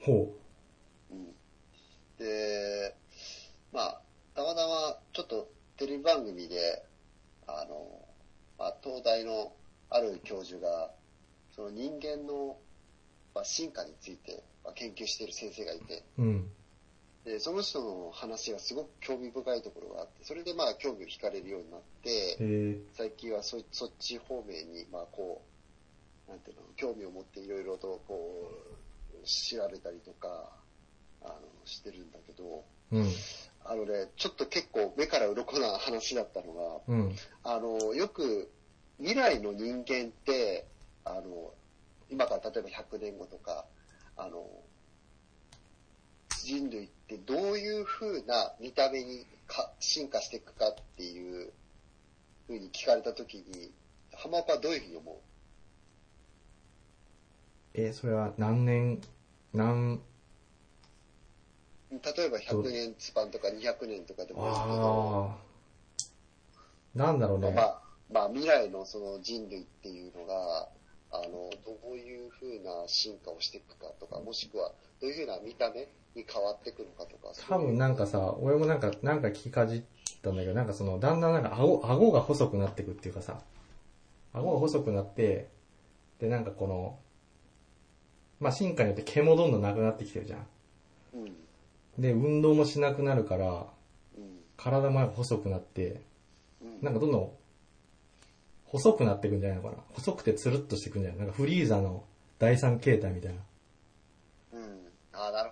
ほう。ん。で、まあ、たまたま、ちょっとテレビ番組で、あの、まあ、東大のある教授が、その人間の、まあ、進化について、まあ、研究している先生がいて、う、うん、で、その人の話がすごく興味深いところがあって、それでまあ興味を惹かれるようになって、最近はそそっち方面に、まあこう、なんていうの、興味を持っていろいろとこう、調べたりとか、あの、してるんだけど、うん、あのね、ちょっと結構目から鱗な話だったのが、うん、あの、よく未来の人間って、あの、今から例えば100年後とか、あの、人類ってどういう風な見た目にか進化していくかっていう風に聞かれたときに、浜岡はどういうふうに思う？え、それは何年、何、例えば100年スパンとか200年とかでもいいけど、ああ、なんだろうね。ま。あ、まあ未来のその人類っていうのが、あの、どういう風な進化をしていくかとか、もしくはどういう風な見た目に変わっていくのかとか。多分なんかさ、俺もなんか、なんか聞きかじったんだけど、なんかその、だんだんなんか顎、顎が細くなっていくっていうかさ、顎が細くなって、で、なんかこの、まあ進化によって毛もどんどんなくなってきてるじゃん。うん。で、運動もしなくなるから、うん。体も細くなって、うん。なんかどんどん、細くなっていくんじゃないのかな。細くてつるっとしていくんじゃないなんかフリーザの第三形態みたいな。うん。ああ、なる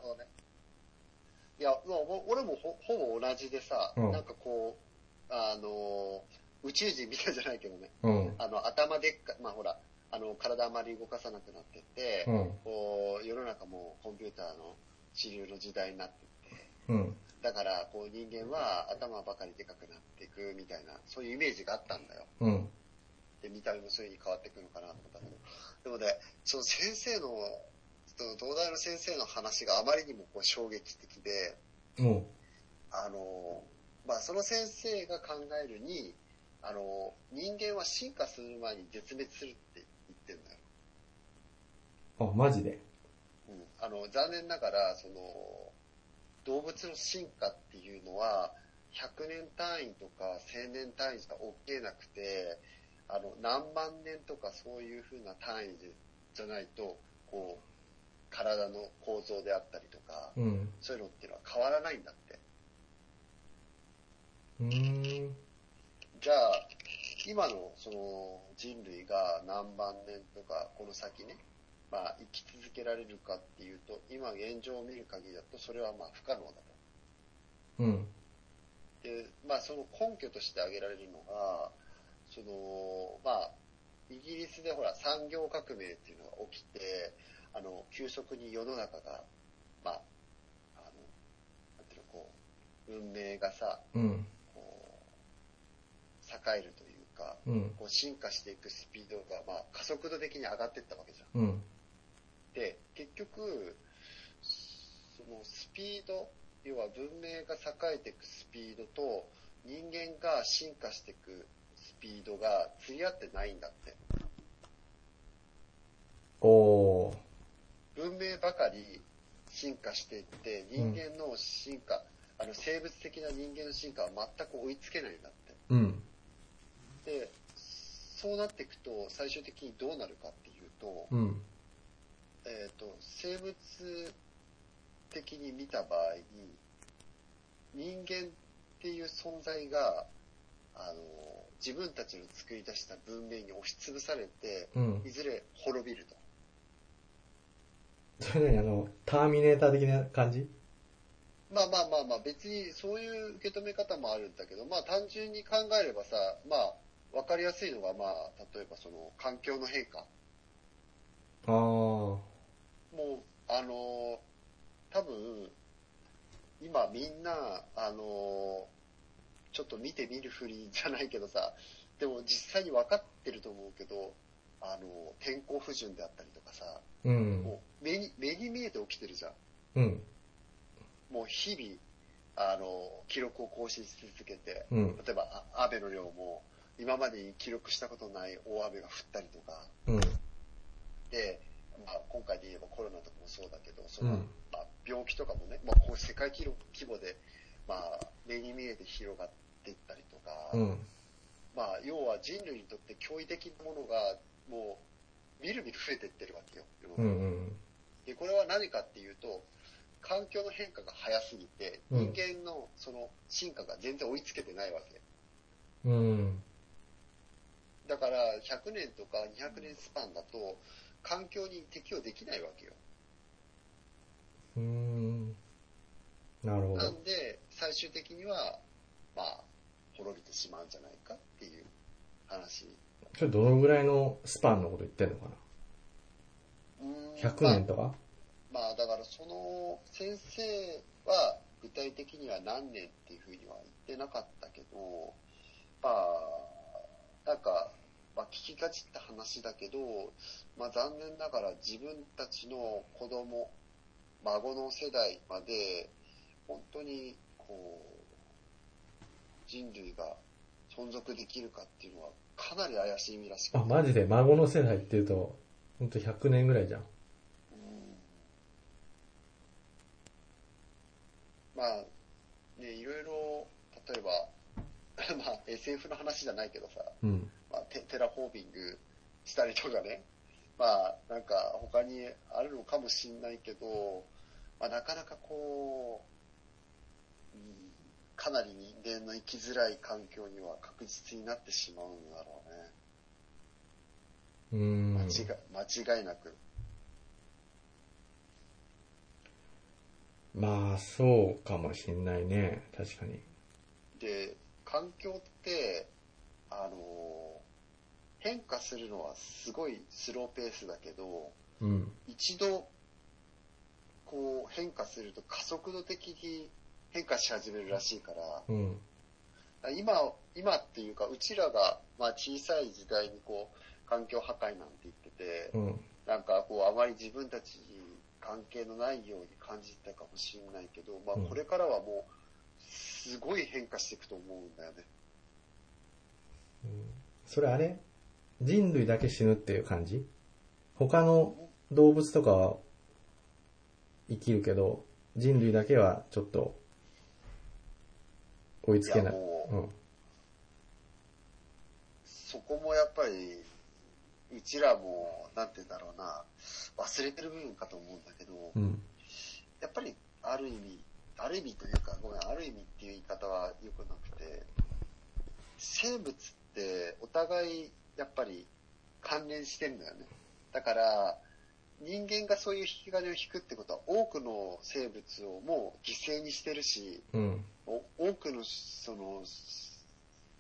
や、まあお俺もほほぼ同じでさ、うんなんかこう、あの、宇宙人みたいじゃないけどね、うん。あの、頭でっか、まあほら、あの、体あまり動かさなくなってって、うん。こう、世の中もコンピューターの主流の時代になってって、うん。だから、こう人間は頭ばかりでかくなっていくみたいな、そういうイメージがあったんだよ。うん。で、見た目もそういう風に変わっていくのかなと思ったけど。でもね、その先生の、その東大の先生の話があまりにもこう衝撃的で、うん。あの、まあ、その先生が考えるに、あの、人間は進化する前に絶滅するって言ってるんだよ。あ、マジで？うん、あの残念ながらその動物の進化っていうのは100年単位とか1000年単位しか起きなくてあの何万年とかそういう風な単位でじゃないとこう体の構造であったりとかうん。そういうのっていうのは変わらないんだってうーん。じゃあ今のその人類が何万年とかこの先ねまあ生き続けられるかっていうと今現状を見る限りだとそれはまあ不可能だとうん。で、まあ、その根拠として挙げられるのが、その、まあ、イギリスでほら、産業革命っていうのが起きて、あの、急速に世の中が、まあ、あの、なんていうの、こう、文明がさ、うん。こう、栄えるというか、うん。こう進化していくスピードが、まあ、加速度的に上がっていったわけじゃん。うん。で、結局、そのスピード、要は文明が栄えていくスピードと人間が進化していくスピードが釣り合ってないんだって。おー。文明ばかり進化していって、人間の進化、あの生物的な人間の進化は全く追いつけないんだって。うん。で、そうなっていくと、最終的にどうなるかっていうと、うん。えっ、と、生物的に見た場合に、人間っていう存在が、あの、自分たちの作り出した文明に押しつぶされて、うん。いずれ滅びると。それ何？あの、ターミネーター的な感じ？まあまあまあまあ、別にそういう受け止め方もあるんだけど、まあ単純に考えればさ、まあ、わかりやすいのが、まあ、例えばその、環境の変化。ああ。もう、あの、多分、今みんな、あの、ちょっと見て見るふりじゃないけどさ、でも実際に分かってると思うけど、あの、天候不順であったりとかさ、うん。もう目に、目に見えて起きてるじゃん。うん。もう日々、あの、記録を更新し続けて、うん。例えばあ雨の量も今までに記録したことない大雨が降ったりとか、うん。で、まあ、今回で言えばコロナとかもそうだけど、その、うんまあ、病気とかもね、まあ、こう世界規模規模で、まあ、目に見えて広がっていったりとか、うん。まあ、要は人類にとって驚異的なものが、もう、みるみる増えていってるわけよ。うん。うん。で、これは何かっていうと、環境の変化が早すぎて、うん人間のその進化が全然追いつけてないわけ。うん。だから、100年とか200年スパンだと、環境に適応できないわけよ。うーん。なるほど。なんで、最終的には、まあ、滅びてしまうんじゃないかっていう話。それどのぐらいのスパンのこと言ってんのかうーんな ?100 年とか？まあ、まあ、だからその先生は具体的には何年っていうふうには言ってなかったけど、まあ、なんか、まあ、聞きがちった話だけど、まあ、残念ながら自分たちの子供、孫の世代まで、本当に、こう、人類が存続できるかっていうのは、かなり怪しい意味らしくてあ、マジで？孫の世代って言うと、ほんと100年ぐらいじゃん。うん。まあ、ね、いろいろ、例えば、まあ、SF の話じゃないけどさ、うん。まあ、テテラフォーミングしたりとかね、まあ、なんか他にあるのかもしんないけど、まあ、なかなかこう、うん、かなり人間の生きづらい環境には確実になってしまうんだろうね。うーん。間違い、間違いなく。まあ、そうかもしんないね。確かに。で、環境って、あの、変化するのはすごいスローペースだけど、うん。一度、こう変化すると加速度的に変化し始めるらしいから、うん。今、今っていうか、うちらが、まあ小さい時代にこう、環境破壊なんて言ってて、うん。なんかこう、あまり自分たちに関係のないように感じてたかもしれないけど、まあうんこれからはもう、すごい変化していくと思うんだよね。それあれ？人類だけ死ぬっていう感じ？他の動物とかは生きるけど、人類だけはちょっと追いつけない。いうん。そこもやっぱり、うちらも、なんて言うんだろうな、忘れてる部分かと思うんだけど、うん。やっぱり、ある意味、ある意味というか、ごめん、ある意味っていう言い方は良くなくて、生物ってお互い、やっぱり関連してんだよね。だから、人間がそういう引き金を引くってことは、多くの生物をもう犠牲にしてるし、うん。お多くの、その、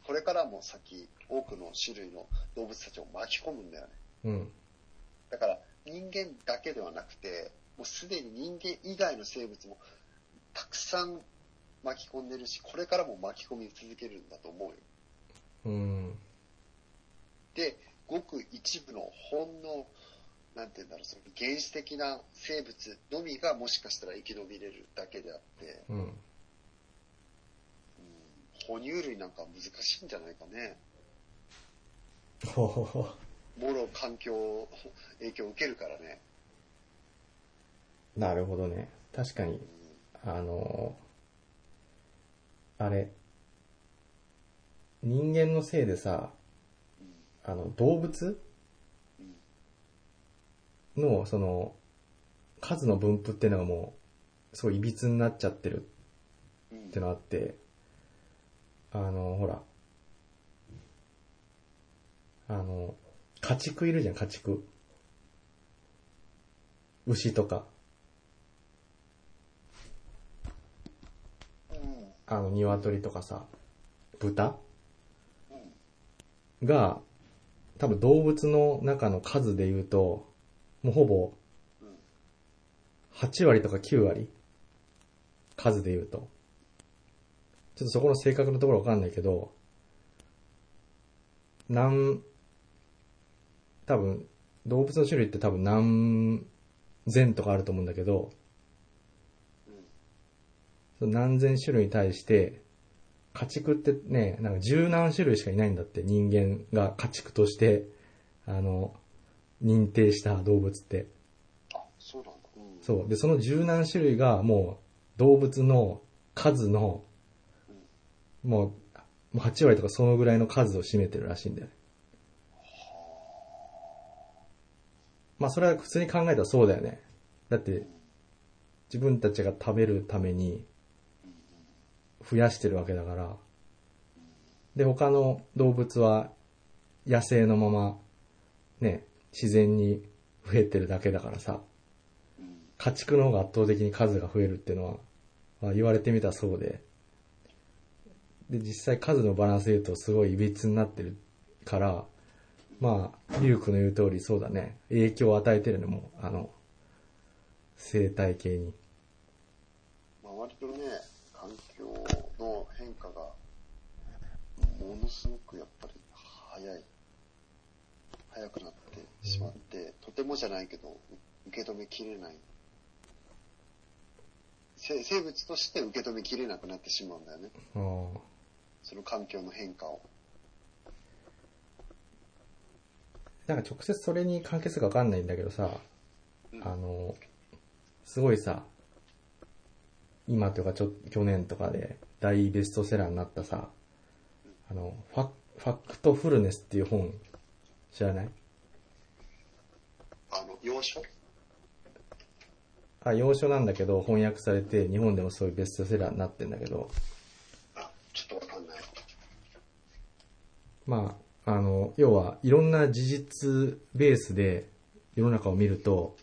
これからも先、多くの種類の動物たちを巻き込むんだよね。うん。だから、人間だけではなくて、もうすでに人間以外の生物もたくさん巻き込んでるし、これからも巻き込み続けるんだと思うよ。うん。で、ごく一部のほんの、なんて言うんだろう、その原始的な生物のみがもしかしたら生き延びれるだけであって、うん。うん、哺乳類なんか難しいんじゃないかね。ほほほ。もろ環境、影響を受けるからね。なるほどね。確かに、あの、あれ、人間のせいでさ、あの、動物？の、その、数の分布っていうのがもう、すごい歪になっちゃってるうん。ってのあって、あの、ほら、あの、家畜いるじゃん、家畜。牛とか、あの、鶏とかさ、豚？が、多分動物の中の数で言うと、もうほぼ。8割とか9割数で言うと。ちょっとそこの正確なところわかんないけど、何、多分、動物の種類って多分何千とかあると思うんだけど、うん。その何千種類に対して、家畜ってね、なんか十何種類しかいないんだって、人間が家畜として、あの、認定した動物って。あ、そうなんだ。うん。そう。で、その十何種類がもう動物の数の、もう、もう8割とかそのぐらいの数を占めてるらしいんだよね。まあそれは普通に考えたらそうだよね。だって、自分たちが食べるために増やしてるわけだから。で、他の動物は野生のまま、ね、自然に増えてるだけだからさ。家畜の方が圧倒的に数が増えるっていうのは、まあ、言われてみたそうで。で、実際数のバランスで言うとすごい歪になってるから、まあ、リュウクの言う通りそうだね。影響を与えてるのも、あの、生態系に。まあ、割とね、環境の変化が、ものすごくやっぱり早い。早くなってしまって、とてもじゃないけど、受け止めきれない。生生物として受け止めきれなくなってしまうんだよね。あその環境の変化を。なんか直接それに関係するかわかんないんだけどさ、うん。あの、すごいさ、今というかちょ去年とかで大ベストセラーになったさ、あの、ファファクトフルネスっていう本知らない？あの、要所あ、洋書なんだけど翻訳されて日本でもそういうベストセラーになってんだけど、あ、ちょっとわかんない。まあ、あの、要はいろんな事実ベースで世の中を見ると、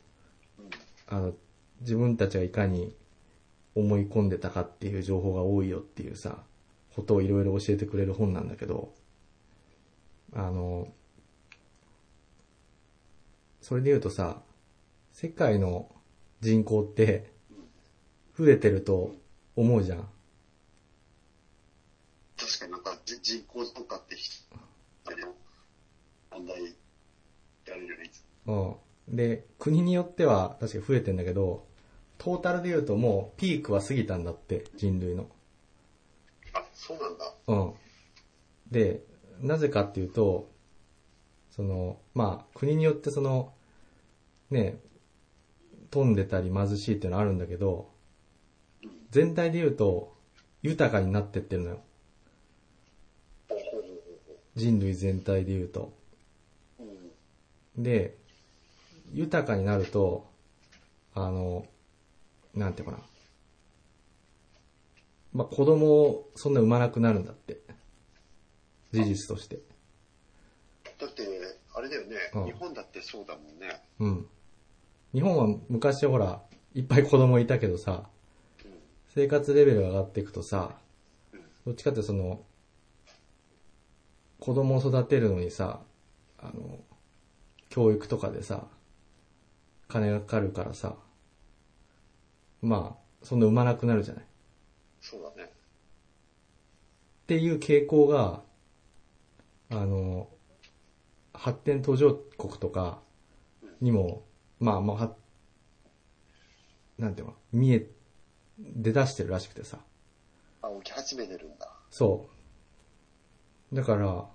あの、自分たちがいかに思い込んでたかっていう情報が多いよっていうさ、ことをいろいろ教えてくれる本なんだけど、あの、それで言うとさ、世界の人口って増えてると思うじゃん。確かになんかじ人口増加って問題やるよね、うん。で、国によっては確かに増えてんだけど、トータルで言うともうピークは過ぎたんだって、人類の。あ、そうなんだ。うん。で、なぜかっていうと、その、まあ、国によってその、ね、飛んでたり貧しいっていうのはあるんだけど、全体で言うと、豊かになってってるのよ。人類全体で言うと。で、豊かになると、あの、なんていうかな。まあ、子供をそんな産まなくなるんだって。事実として。だって、あれだよね、うん日本だってそうだもんね。うん。日本は昔ほら、いっぱい子供いたけどさ、うん。生活レベルが上がっていくとさうん、どっちかってその、子供を育てるのにさ、あの、教育とかでさ、金がかかるからさ、まあ、そんな産まなくなるじゃない？っそうだね。ていう傾向が、あの、発展途上国とかにも、まあまあ、はなんていうの、見え、出だしてるらしくてさ。あ、起き始めてるんだ。そう。だから、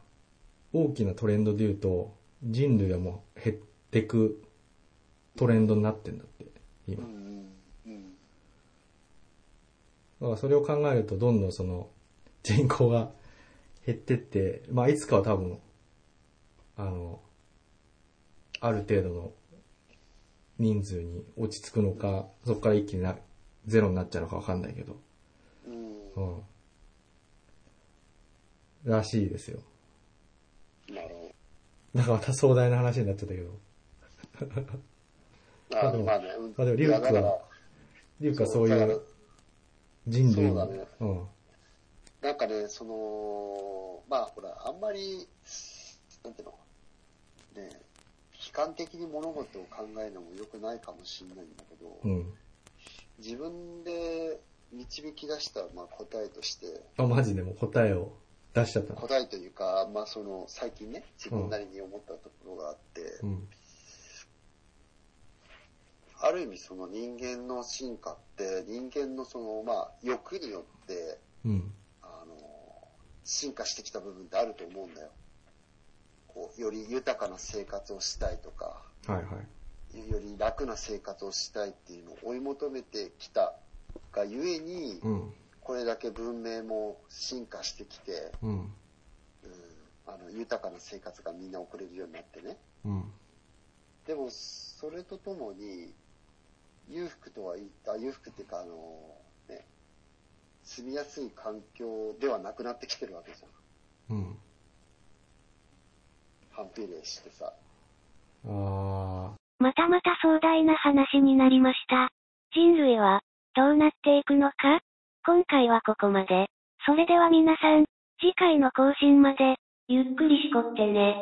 大きなトレンドで言うと、人類はもう減ってくトレンドになってんだって、う今。ん。うん。だからそれを考えると、どんどんその、人口が減ってって、まあ、いつかは多分、あの、ある程度の人数に落ち着くのか、そこから一気になゼロになっちゃうのかわかんないけど、うん。うん。らしいですよ。なるほだからまた壮大な話になっちゃったけど。ど。あでもまあね。まあでもリュウクはだからっていうかそういう人類に、そうだねうん。なんかね、その、まあほら、あんまり、なんていうの、ね、悲観的に物事を考えるのも良くないかもしれないんだけど、うん。自分で導き出したまあ答えとして、あ、マジでもう答えを出しちゃったの。答えというか、まあその、最近ね、自分なりに思ったところがあって、うん。ある意味その人間の進化って、人間のその、まあ欲によって、うん。あの、進化してきた部分ってあると思うんだよ。こう、より豊かな生活をしたいとか、はいはい。より楽な生活をしたいっていうのを追い求めてきたがゆえに、うん。これだけ文明も進化してきて、うん。うん、あの豊かな生活がみんな送れるようになってね。うん。でも、それとともに、裕福とは言った、裕福っていうか、あの、ね、住みやすい環境ではなくなってきてるわけじゃん。うん。反比例してさ。あー。またまた壮大な話になりました。人類は、どうなっていくのか？今回はここまで。それでは皆さん、次回の更新まで、ゆっくりしこってね。